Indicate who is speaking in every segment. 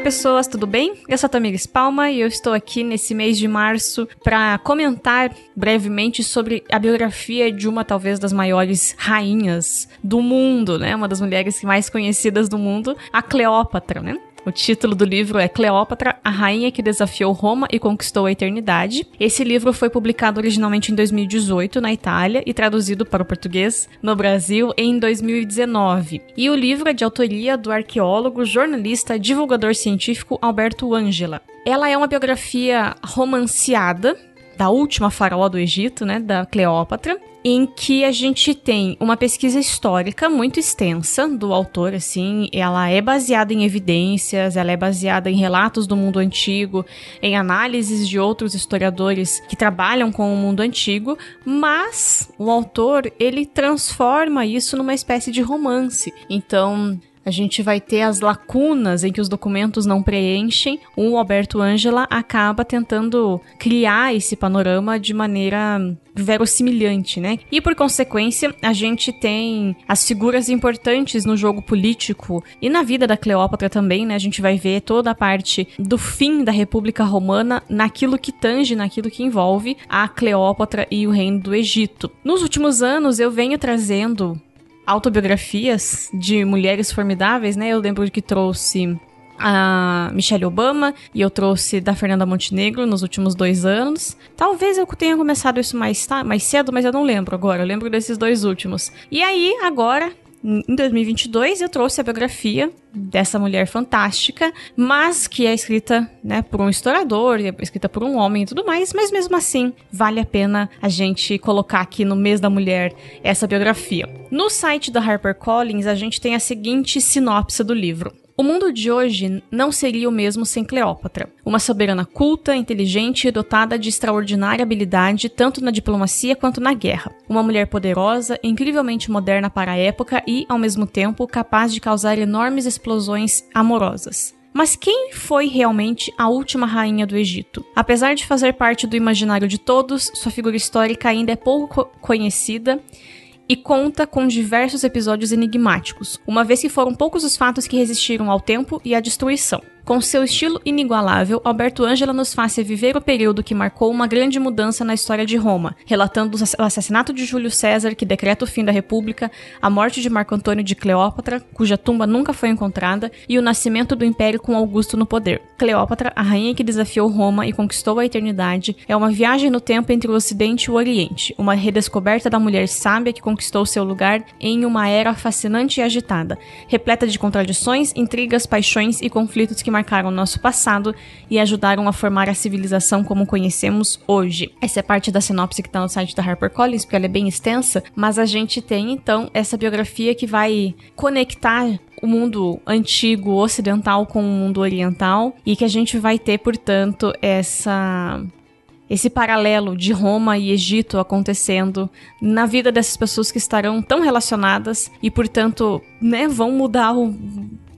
Speaker 1: pessoas, tudo bem? Eu sou a Tamires Palma e eu estou aqui nesse mês de março para comentar brevemente sobre a biografia de uma talvez das maiores rainhas do mundo, né? Uma das mulheres mais conhecidas do mundo, a Cleópatra, né? O título do livro é Cleópatra, a rainha que desafiou Roma e conquistou a eternidade. Esse livro foi publicado originalmente em 2018 na Itália e traduzido para o português no Brasil em 2019. E o livro é de autoria do arqueólogo, jornalista, divulgador científico Alberto Ângela. Ela é uma biografia romanceada da última faraó do Egito, né, da Cleópatra, em que a gente tem uma pesquisa histórica muito extensa do autor, assim, ela é baseada em evidências, ela é baseada em relatos do mundo antigo, em análises de outros historiadores que trabalham com o mundo antigo, mas o autor, ele transforma isso numa espécie de romance. Então, a gente vai ter as lacunas em que os documentos não preenchem. O Alberto Ângela acaba tentando criar esse panorama de maneira verossimilhante, né? E por consequência, a gente tem as figuras importantes no jogo político e na vida da Cleópatra também, né? A gente vai ver toda a parte do fim da República Romana naquilo que tange, naquilo que envolve a Cleópatra e o reino do Egito. Nos últimos anos, eu venho trazendo autobiografias de mulheres formidáveis, né? Eu lembro que trouxe a Michelle Obama e eu trouxe da Fernanda Montenegro nos últimos dois anos. Talvez eu tenha começado isso mais, tá, mais cedo, mas eu não lembro agora. Eu lembro desses dois últimos. E aí, agora, em 2022 eu trouxe a biografia dessa mulher fantástica, mas que é escrita, né, por um historiador, é escrita por um homem e tudo mais, mas mesmo assim vale a pena a gente colocar aqui no mês da mulher essa biografia. No site da HarperCollins a gente tem a seguinte sinopse do livro. O mundo de hoje não seria o mesmo sem Cleópatra, uma soberana culta, inteligente e dotada de extraordinária habilidade tanto na diplomacia quanto na guerra. Uma mulher poderosa, incrivelmente moderna para a época e, ao mesmo tempo, capaz de causar enormes explosões amorosas. Mas quem foi realmente a última rainha do Egito? Apesar de fazer parte do imaginário de todos, sua figura histórica ainda é pouco conhecida e conta com diversos episódios enigmáticos, uma vez que foram poucos os fatos que resistiram ao tempo e à destruição. Com seu estilo inigualável, Alberto Ângela nos faz viver o período que marcou uma grande mudança na história de Roma, relatando o assassinato de Júlio César, que decreta o fim da República, a morte de Marco Antônio de Cleópatra, cuja tumba nunca foi encontrada, e o nascimento do Império com Augusto no poder. Cleópatra, a rainha que desafiou Roma e conquistou a eternidade, é uma viagem no tempo entre o Ocidente e o Oriente, uma redescoberta da mulher sábia que conquistou seu lugar em uma era fascinante e agitada, repleta de contradições, intrigas, paixões e conflitos que marcaram nosso passado e ajudaram a formar a civilização como conhecemos hoje. Essa é parte da sinopse que está no site da HarperCollins, porque ela é bem extensa, mas a gente tem então essa biografia que vai conectar o mundo antigo ocidental com o mundo oriental e que a gente vai ter, portanto, essa esse paralelo de Roma e Egito acontecendo na vida dessas pessoas que estarão tão relacionadas e, portanto, né, vão mudar o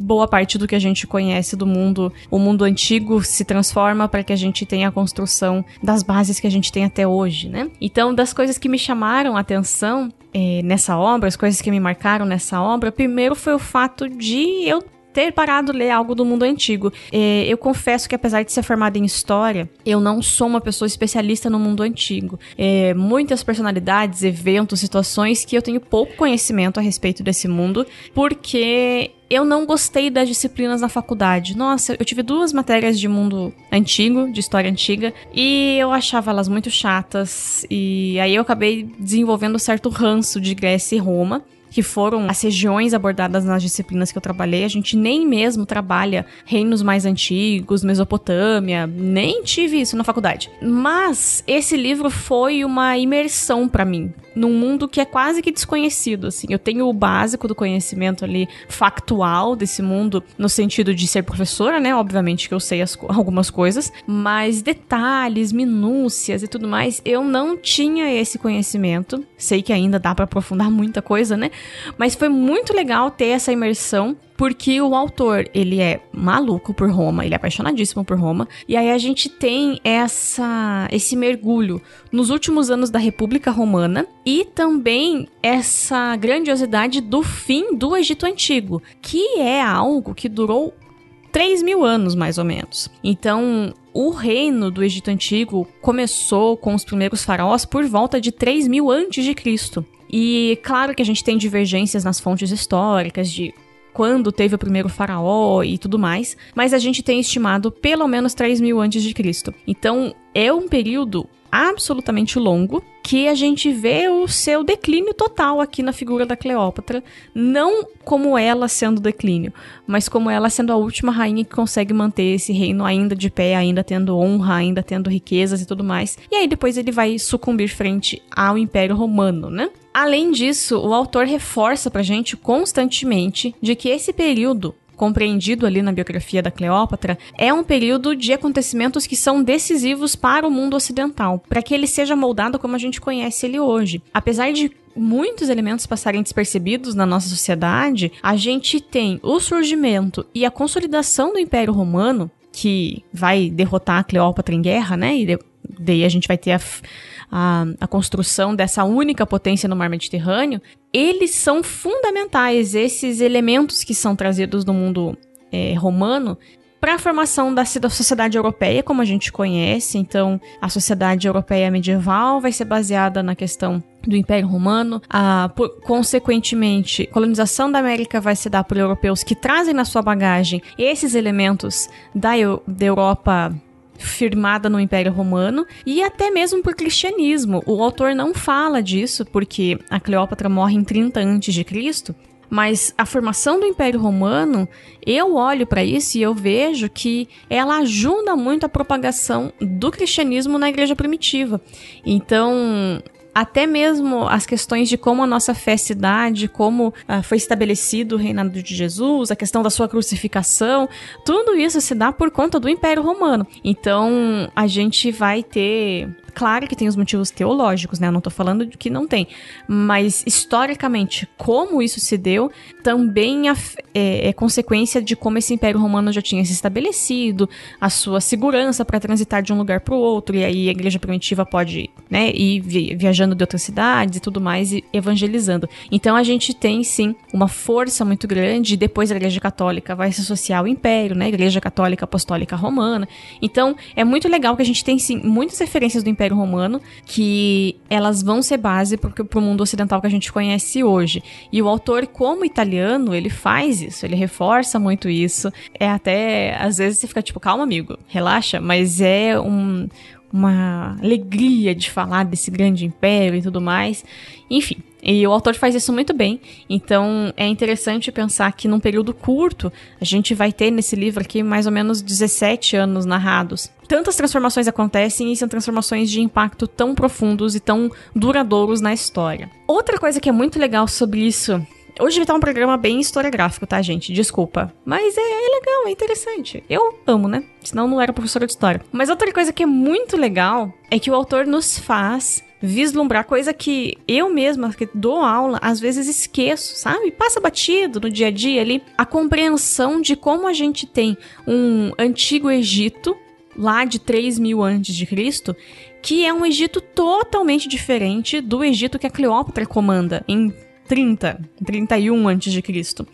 Speaker 1: boa parte do que a gente conhece do mundo, o mundo antigo se transforma para que a gente tenha a construção das bases que a gente tem até hoje, né? Então, das coisas que me chamaram a atenção é, nessa obra, as coisas que me marcaram nessa obra, primeiro foi o fato de eu ter parado ler algo do mundo antigo. É, eu confesso que, apesar de ser formada em história, eu não sou uma pessoa especialista no mundo antigo. É, muitas personalidades, eventos, situações que eu tenho pouco conhecimento a respeito desse mundo, porque eu não gostei das disciplinas na faculdade. Nossa, eu tive duas matérias de mundo antigo, de história antiga, e eu achava elas muito chatas. E aí eu acabei desenvolvendo certo ranço de Grécia e Roma que foram as regiões abordadas nas disciplinas que eu trabalhei. A gente nem mesmo trabalha reinos mais antigos, Mesopotâmia, nem tive isso na faculdade. Mas esse livro foi uma imersão para mim num mundo que é quase que desconhecido, assim. Eu tenho o básico do conhecimento ali factual desse mundo no sentido de ser professora, né? Obviamente que eu sei as, algumas coisas, mas detalhes, minúcias e tudo mais, eu não tinha esse conhecimento. Sei que ainda dá para aprofundar muita coisa, né? Mas foi muito legal ter essa imersão porque o autor, ele é maluco por Roma, ele é apaixonadíssimo por Roma, e aí a gente tem essa esse mergulho nos últimos anos da República Romana e também essa grandiosidade do fim do Egito Antigo, que é algo que durou 3 mil anos, mais ou menos. Então, o reino do Egito Antigo começou com os primeiros faraós por volta de 3 mil antes de Cristo. E claro que a gente tem divergências nas fontes históricas de quando teve o primeiro faraó e tudo mais, mas a gente tem estimado pelo menos 3 mil antes de Cristo. Então é um período absolutamente longo que a gente vê o seu declínio total aqui na figura da Cleópatra, não como ela sendo declínio, mas como ela sendo a última rainha que consegue manter esse reino ainda de pé, ainda tendo honra, ainda tendo riquezas e tudo mais. E aí depois ele vai sucumbir frente ao Império Romano, né? Além disso, o autor reforça pra gente constantemente de que esse período compreendido ali na biografia da Cleópatra, é um período de acontecimentos que são decisivos para o mundo ocidental, para que ele seja moldado como a gente conhece ele hoje. Apesar de muitos elementos passarem despercebidos na nossa sociedade, a gente tem o surgimento e a consolidação do Império Romano, que vai derrotar a Cleópatra em guerra, né? E daí a gente vai ter a a, a construção dessa única potência no mar Mediterrâneo, eles são fundamentais, esses elementos que são trazidos do mundo é, romano, para a formação da, da sociedade europeia, como a gente conhece. Então, a sociedade europeia medieval vai ser baseada na questão do Império Romano. A, por, consequentemente, a colonização da América vai se dar por europeus que trazem na sua bagagem esses elementos da, da Europa firmada no Império Romano e até mesmo por cristianismo. O autor não fala disso porque a Cleópatra morre em 30 a.C., mas a formação do Império Romano, eu olho para isso e eu vejo que ela ajuda muito a propagação do cristianismo na igreja primitiva. Então, até mesmo as questões de como a nossa fé se dá, de como ah, foi estabelecido o reinado de Jesus, a questão da sua crucificação, tudo isso se dá por conta do Império Romano. Então, a gente vai ter Claro que tem os motivos teológicos, né? Eu não tô falando de que não tem. Mas, historicamente, como isso se deu, também é, é consequência de como esse Império Romano já tinha se estabelecido, a sua segurança para transitar de um lugar para o outro, e aí a igreja primitiva pode né, ir viajando de outras cidades e tudo mais, e evangelizando. Então, a gente tem, sim, uma força muito grande, e depois a igreja católica vai se associar ao Império, né? Igreja Católica Apostólica Romana. Então, é muito legal que a gente tem, sim, muitas referências do Império Império Romano, que elas vão ser base para o mundo ocidental que a gente conhece hoje. E o autor, como italiano, ele faz isso, ele reforça muito isso. É até, às vezes você fica tipo, calma, amigo, relaxa, mas é um, uma alegria de falar desse grande império e tudo mais. Enfim, e o autor faz isso muito bem. Então é interessante pensar que num período curto, a gente vai ter nesse livro aqui mais ou menos 17 anos narrados. Tantas transformações acontecem e são transformações de impacto tão profundos e tão duradouros na história. Outra coisa que é muito legal sobre isso Hoje estar um programa bem historiográfico, tá, gente? Desculpa. Mas é, é, legal, é interessante. Eu amo, né? Senão não era professora de história. Mas outra coisa que é muito legal é que o autor nos faz vislumbrar coisa que eu mesma, que dou aula, às vezes esqueço, sabe? Passa batido no dia a dia ali. A compreensão de como a gente tem um antigo Egito, lá de 3 mil antes de Cristo, que é um Egito totalmente diferente do Egito que a Cleópatra comanda em 30, 31 antes de Cristo.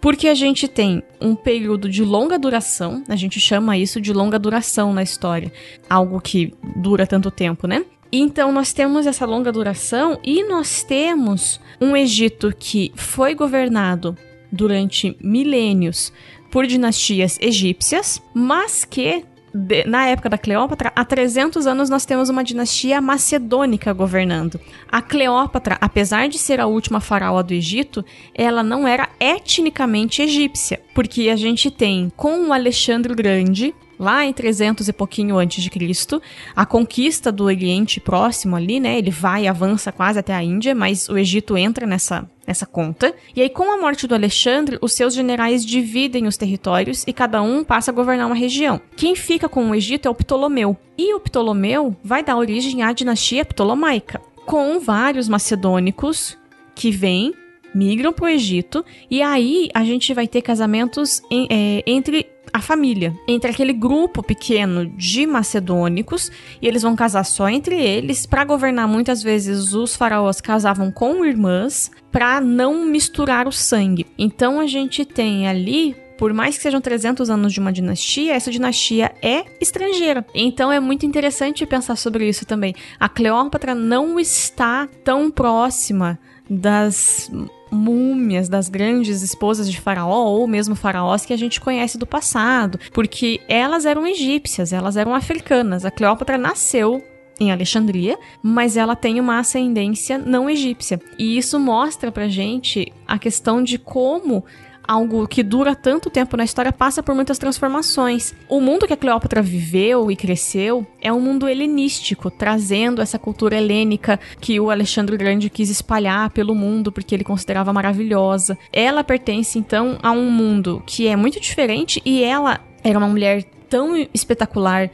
Speaker 1: Porque a gente tem um período de longa duração, a gente chama isso de longa duração na história, algo que dura tanto tempo, né? Então nós temos essa longa duração e nós temos um Egito que foi governado durante milênios por dinastias egípcias, mas que de, na época da Cleópatra, há 300 anos nós temos uma dinastia macedônica governando. A Cleópatra, apesar de ser a última faraó do Egito, ela não era etnicamente egípcia, porque a gente tem com o Alexandre Grande, lá em 300 e pouquinho antes de Cristo, a conquista do Oriente Próximo ali, né? Ele vai e avança quase até a Índia, mas o Egito entra nessa nessa conta. E aí, com a morte do Alexandre, os seus generais dividem os territórios e cada um passa a governar uma região. Quem fica com o Egito é o Ptolomeu. E o Ptolomeu vai dar origem à dinastia ptolomaica, com vários macedônicos que vêm migram para o Egito e aí a gente vai ter casamentos em, é, entre a família, entre aquele grupo pequeno de macedônicos, e eles vão casar só entre eles. Para governar, muitas vezes os faraós casavam com irmãs para não misturar o sangue. Então a gente tem ali por mais que sejam 300 anos de uma dinastia, essa dinastia é estrangeira. Então é muito interessante pensar sobre isso também. A Cleópatra não está tão próxima das múmias das grandes esposas de Faraó ou mesmo faraós que a gente conhece do passado, porque elas eram egípcias, elas eram africanas. A Cleópatra nasceu em Alexandria, mas ela tem uma ascendência não egípcia. E isso mostra pra gente a questão de como algo que dura tanto tempo na história passa por muitas transformações. O mundo que a Cleópatra viveu e cresceu é um mundo helenístico, trazendo essa cultura helênica que o Alexandre Grande quis espalhar pelo mundo porque ele considerava maravilhosa. Ela pertence então a um mundo que é muito diferente e ela era uma mulher tão espetacular,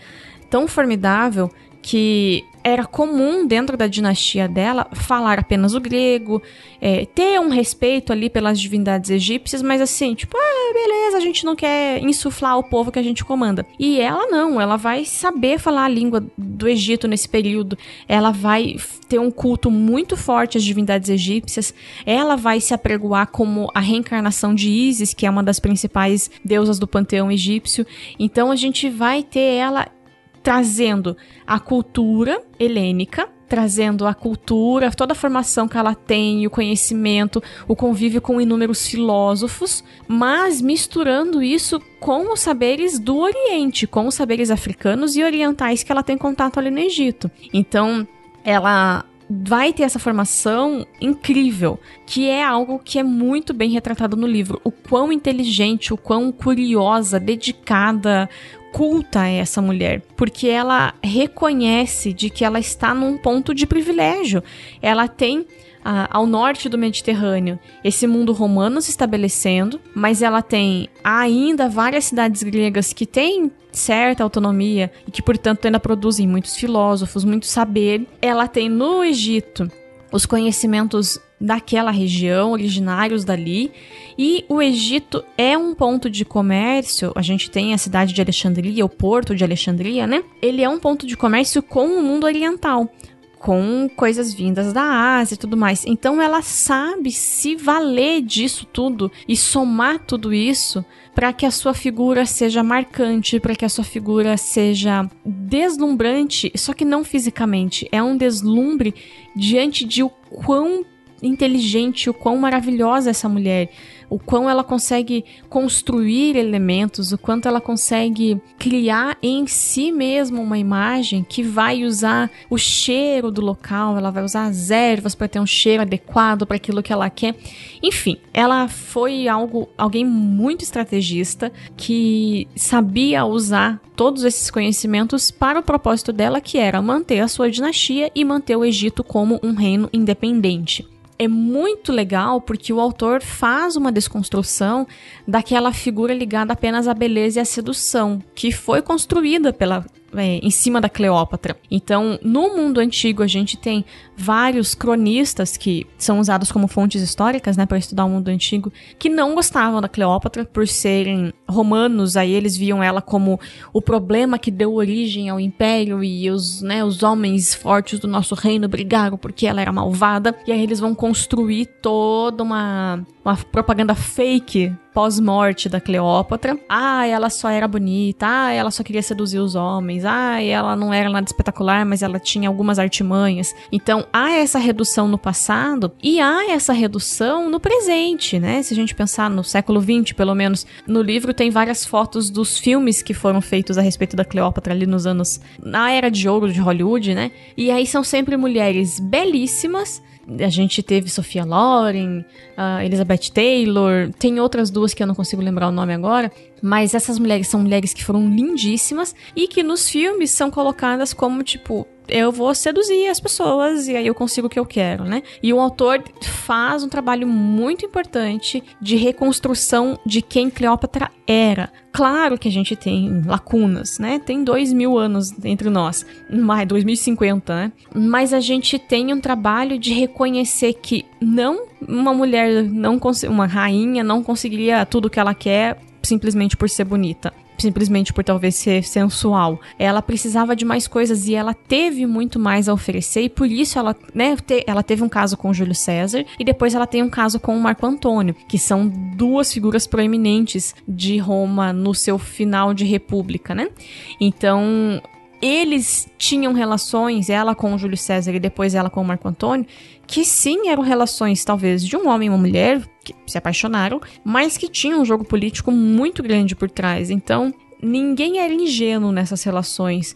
Speaker 1: tão formidável que era comum dentro da dinastia dela falar apenas o grego, é, ter um respeito ali pelas divindades egípcias, mas assim, tipo, ah, beleza, a gente não quer insuflar o povo que a gente comanda. E ela não, ela vai saber falar a língua do Egito nesse período, ela vai ter um culto muito forte às divindades egípcias, ela vai se apregoar como a reencarnação de Isis, que é uma das principais deusas do panteão egípcio. Então a gente vai ter ela trazendo a cultura helênica, trazendo a cultura, toda a formação que ela tem, o conhecimento, o convívio com inúmeros filósofos, mas misturando isso com os saberes do Oriente, com os saberes africanos e orientais que ela tem contato ali no Egito. Então, ela vai ter essa formação incrível, que é algo que é muito bem retratado no livro. O quão inteligente, o quão curiosa, dedicada, culta é essa mulher, porque ela reconhece de que ela está num ponto de privilégio. Ela tem ah, ao norte do Mediterrâneo esse mundo romano se estabelecendo, mas ela tem ainda várias cidades gregas que têm certa autonomia e que, portanto, ainda produzem muitos filósofos, muito saber. Ela tem no Egito os conhecimentos daquela região, originários dali. E o Egito é um ponto de comércio. A gente tem a cidade de Alexandria, o porto de Alexandria, né? Ele é um ponto de comércio com o mundo oriental com coisas vindas da Ásia e tudo mais. Então ela sabe se valer disso tudo e somar tudo isso para que a sua figura seja marcante, para que a sua figura seja deslumbrante, só que não fisicamente. É um deslumbre diante de o quão inteligente, o quão maravilhosa essa mulher, o quão ela consegue construir elementos, o quanto ela consegue criar em si mesma uma imagem que vai usar o cheiro do local, ela vai usar as ervas para ter um cheiro adequado para aquilo que ela quer. Enfim, ela foi algo, alguém muito estrategista que sabia usar todos esses conhecimentos para o propósito dela, que era manter a sua dinastia e manter o Egito como um reino independente é muito legal porque o autor faz uma desconstrução daquela figura ligada apenas à beleza e à sedução, que foi construída pela é, em cima da Cleópatra. Então, no mundo antigo, a gente tem vários cronistas que são usados como fontes históricas, né, para estudar o mundo antigo, que não gostavam da Cleópatra por serem romanos, aí eles viam ela como o problema que deu origem ao império e os, né, os homens fortes do nosso reino brigaram porque ela era malvada, e aí eles vão construir toda uma uma propaganda fake pós-morte da Cleópatra. Ah, ela só era bonita. Ah, ela só queria seduzir os homens. Ah, ela não era nada espetacular, mas ela tinha algumas artimanhas. Então, há essa redução no passado e há essa redução no presente, né? Se a gente pensar no século XX, pelo menos, no livro tem várias fotos dos filmes que foram feitos a respeito da Cleópatra ali nos anos na era de ouro de Hollywood, né? E aí são sempre mulheres belíssimas a gente teve Sofia Loren, Elizabeth Taylor, tem outras duas que eu não consigo lembrar o nome agora, mas essas mulheres são mulheres que foram lindíssimas e que nos filmes são colocadas como tipo eu vou seduzir as pessoas e aí eu consigo o que eu quero, né? E o autor faz um trabalho muito importante de reconstrução de quem Cleópatra era. Claro que a gente tem lacunas, né? Tem dois mil anos entre nós, mais 2050, né? Mas a gente tem um trabalho de reconhecer que não uma mulher, não uma rainha não conseguiria tudo que ela quer simplesmente por ser bonita simplesmente por talvez ser sensual. Ela precisava de mais coisas e ela teve muito mais a oferecer e por isso ela, né, te, ela teve um caso com Júlio César e depois ela tem um caso com Marco Antônio, que são duas figuras proeminentes de Roma no seu final de república, né? Então, eles tinham relações, ela com o Júlio César e depois ela com o Marco Antônio, que sim eram relações talvez de um homem e uma mulher que se apaixonaram, mas que tinham um jogo político muito grande por trás. Então, ninguém era ingênuo nessas relações.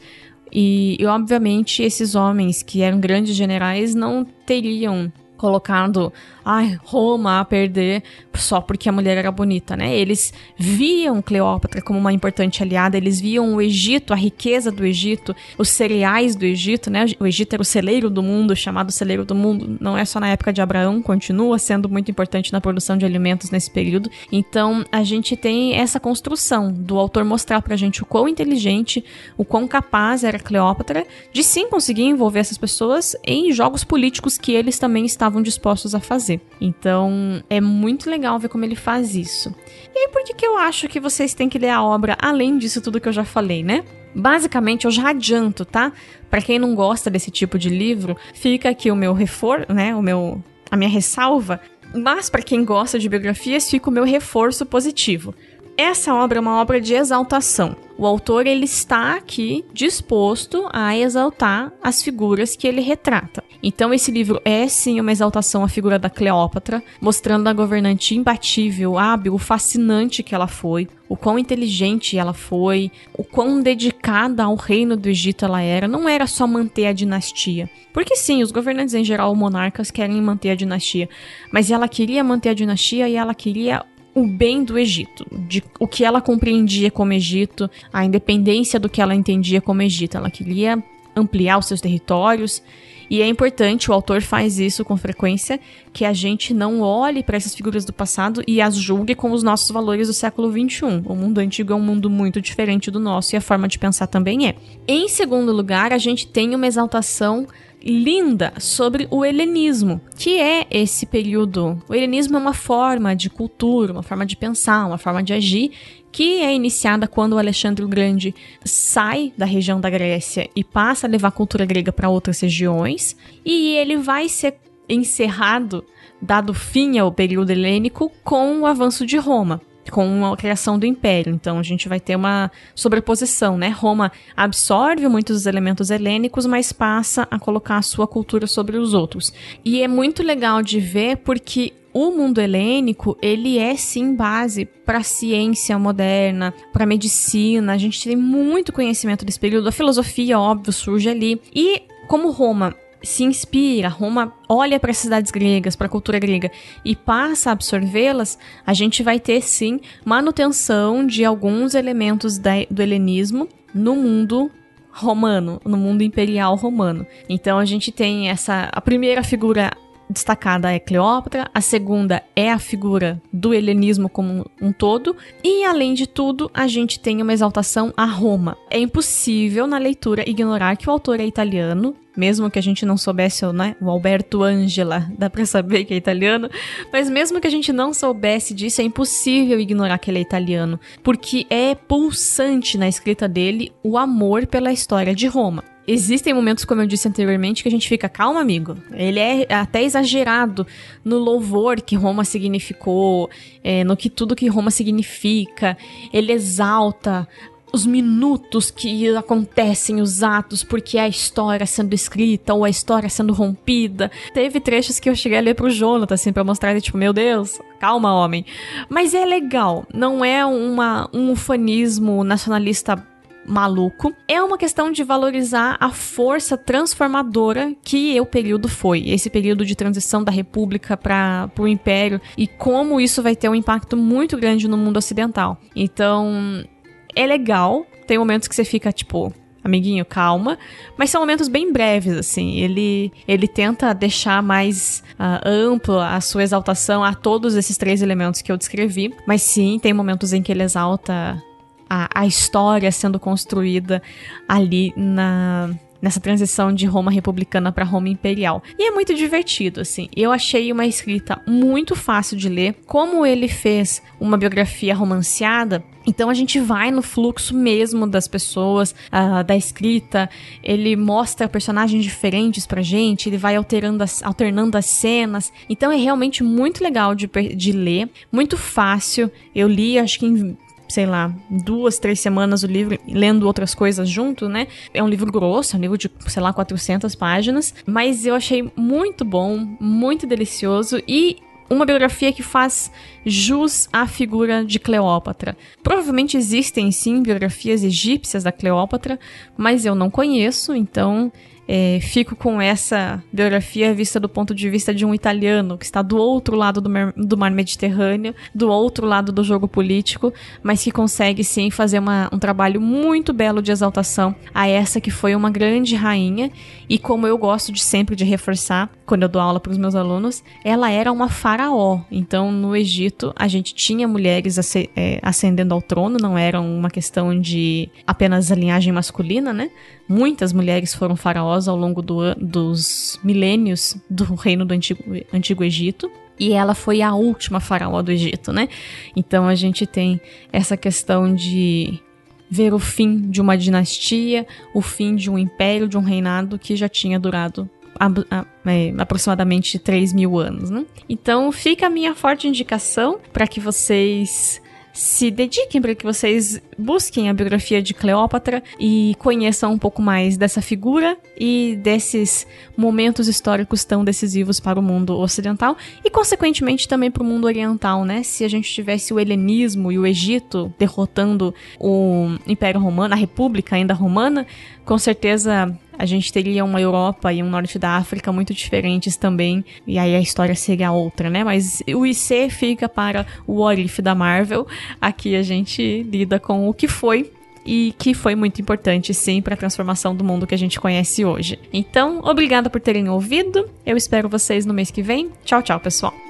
Speaker 1: E, e obviamente esses homens que eram grandes generais não teriam colocado ai, Roma a perder só porque a mulher era bonita, né? Eles viam Cleópatra como uma importante aliada, eles viam o Egito, a riqueza do Egito, os cereais do Egito, né? O Egito era o celeiro do mundo, chamado celeiro do mundo, não é só na época de Abraão, continua sendo muito importante na produção de alimentos nesse período. Então, a gente tem essa construção do autor mostrar pra gente o quão inteligente, o quão capaz era Cleópatra de sim conseguir envolver essas pessoas em jogos políticos que eles também estavam dispostos a fazer. Então, é muito legal ver como ele faz isso. E por que, que eu acho que vocês têm que ler a obra além disso tudo que eu já falei, né? Basicamente, eu já adianto, tá? Para quem não gosta desse tipo de livro, fica aqui o meu reforço, né? O meu a minha ressalva. Mas para quem gosta de biografias, fica o meu reforço positivo. Essa obra é uma obra de exaltação. O autor ele está aqui disposto a exaltar as figuras que ele retrata. Então esse livro é sim uma exaltação à figura da Cleópatra, mostrando a governante imbatível, hábil, fascinante que ela foi, o quão inteligente ela foi, o quão dedicada ao reino do Egito ela era. Não era só manter a dinastia. Porque sim, os governantes em geral, monarcas, querem manter a dinastia. Mas ela queria manter a dinastia e ela queria o bem do Egito, de o que ela compreendia como Egito, a independência do que ela entendia como Egito. Ela queria ampliar os seus territórios. E é importante, o autor faz isso com frequência, que a gente não olhe para essas figuras do passado e as julgue com os nossos valores do século XXI. O mundo antigo é um mundo muito diferente do nosso e a forma de pensar também é. Em segundo lugar, a gente tem uma exaltação linda sobre o helenismo, que é esse período. O helenismo é uma forma de cultura, uma forma de pensar, uma forma de agir que é iniciada quando o Alexandre o Grande sai da região da Grécia e passa a levar a cultura grega para outras regiões, e ele vai ser encerrado, dado fim ao período helênico, com o avanço de Roma com a criação do império. Então a gente vai ter uma sobreposição, né? Roma absorve muitos dos elementos helênicos, mas passa a colocar a sua cultura sobre os outros. E é muito legal de ver porque o mundo helênico, ele é sim base para ciência moderna, para medicina. A gente tem muito conhecimento desse período. A filosofia, óbvio, surge ali. E como Roma se inspira, Roma olha para as cidades gregas, para a cultura grega e passa a absorvê-las, a gente vai ter sim manutenção de alguns elementos da, do helenismo no mundo romano, no mundo imperial romano. Então a gente tem essa a primeira figura destacada é Cleópatra, a segunda é a figura do helenismo como um todo, e além de tudo, a gente tem uma exaltação a Roma. É impossível na leitura ignorar que o autor é italiano, mesmo que a gente não soubesse né, o Alberto Angela, dá pra saber que é italiano, mas mesmo que a gente não soubesse disso, é impossível ignorar que ele é italiano, porque é pulsante na escrita dele o amor pela história de Roma. Existem momentos, como eu disse anteriormente, que a gente fica, calma, amigo. Ele é até exagerado no louvor que Roma significou, é, no que tudo que Roma significa. Ele exalta os minutos que acontecem, os atos, porque é a história sendo escrita ou a história sendo rompida. Teve trechos que eu cheguei a ler pro Jonathan, assim, pra mostrar ele, tipo, meu Deus, calma, homem. Mas é legal, não é uma, um ufanismo nacionalista maluco. É uma questão de valorizar a força transformadora que o período foi, esse período de transição da República para o Império e como isso vai ter um impacto muito grande no mundo ocidental. Então, é legal. Tem momentos que você fica tipo, amiguinho, calma. Mas são momentos bem breves, assim. Ele, ele tenta deixar mais uh, amplo a sua exaltação a todos esses três elementos que eu descrevi. Mas sim, tem momentos em que ele exalta a, a história sendo construída ali na, nessa transição de Roma republicana para Roma imperial. E é muito divertido, assim. Eu achei uma escrita muito fácil de ler. Como ele fez uma biografia romanceada, então a gente vai no fluxo mesmo das pessoas, uh, da escrita. Ele mostra personagens diferentes pra gente, ele vai alterando as, alternando as cenas. Então é realmente muito legal de, de ler, muito fácil. Eu li, acho que em sei lá, duas, três semanas o livro, lendo outras coisas junto, né? É um livro grosso, é um livro de, sei lá, 400 páginas, mas eu achei muito bom, muito delicioso e uma biografia que faz jus à figura de Cleópatra. Provavelmente existem sim biografias egípcias da Cleópatra, mas eu não conheço, então é, fico com essa biografia vista do ponto de vista de um italiano que está do outro lado do mar, do mar Mediterrâneo, do outro lado do jogo político, mas que consegue sim fazer uma, um trabalho muito belo de exaltação a essa que foi uma grande rainha e como eu gosto de sempre de reforçar quando eu dou aula para os meus alunos, ela era uma faraó. Então no Egito a gente tinha mulheres é, ascendendo ao trono, não era uma questão de apenas a linhagem masculina, né? Muitas mulheres foram faraós ao longo do, dos milênios do reino do Antigo, Antigo Egito. E ela foi a última faraó do Egito, né? Então a gente tem essa questão de ver o fim de uma dinastia, o fim de um império, de um reinado que já tinha durado a, a, é, aproximadamente 3 mil anos. Né? Então fica a minha forte indicação para que vocês se dediquem para que vocês busquem a biografia de Cleópatra e conheçam um pouco mais dessa figura e desses momentos históricos tão decisivos para o mundo ocidental e, consequentemente, também para o mundo oriental, né? Se a gente tivesse o helenismo e o Egito derrotando o Império Romano, a República ainda romana, com certeza a gente teria uma Europa e um norte da África muito diferentes também, e aí a história seria outra, né? Mas o IC fica para o What da Marvel. Aqui a gente lida com o que foi e que foi muito importante, sim, para a transformação do mundo que a gente conhece hoje. Então, obrigada por terem ouvido. Eu espero vocês no mês que vem. Tchau, tchau, pessoal.